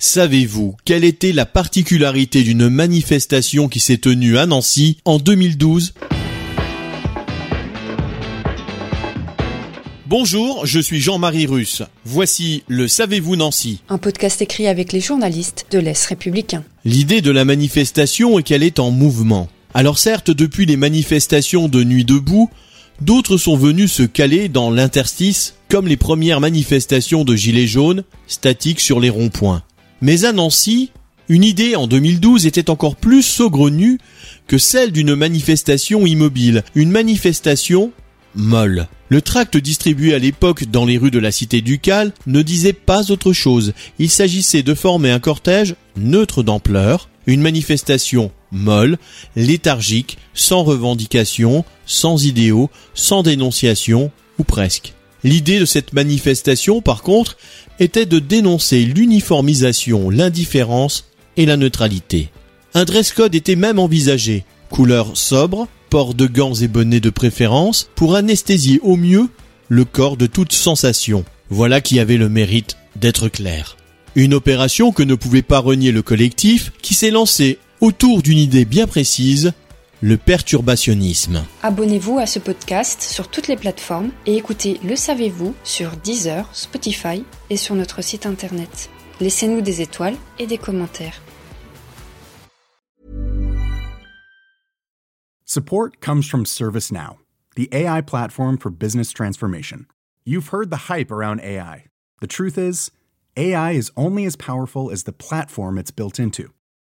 Savez-vous quelle était la particularité d'une manifestation qui s'est tenue à Nancy en 2012 Bonjour, je suis Jean-Marie Russe. Voici le Savez-vous Nancy Un podcast écrit avec les journalistes de l'Est républicain. L'idée de la manifestation est qu'elle est en mouvement. Alors certes, depuis les manifestations de Nuit debout, d'autres sont venus se caler dans l'interstice, comme les premières manifestations de Gilets jaunes, statiques sur les ronds-points. Mais à Nancy, une idée en 2012 était encore plus saugrenue que celle d'une manifestation immobile, une manifestation molle. Le tract distribué à l'époque dans les rues de la cité ducale ne disait pas autre chose. Il s'agissait de former un cortège neutre d'ampleur, une manifestation molle, léthargique, sans revendication, sans idéaux, sans dénonciation, ou presque. L'idée de cette manifestation, par contre, était de dénoncer l'uniformisation, l'indifférence et la neutralité. Un dress code était même envisagé. Couleur sobre, port de gants et bonnets de préférence, pour anesthésier au mieux le corps de toute sensation. Voilà qui avait le mérite d'être clair. Une opération que ne pouvait pas renier le collectif, qui s'est lancé autour d'une idée bien précise, le perturbationnisme. Abonnez-vous à ce podcast sur toutes les plateformes et écoutez Le Savez-vous sur Deezer, Spotify et sur notre site internet. Laissez-nous des étoiles et des commentaires. Support comes from ServiceNow, the AI platform for business transformation. You've heard the hype around AI. The truth is, AI is only as powerful as the platform it's built into.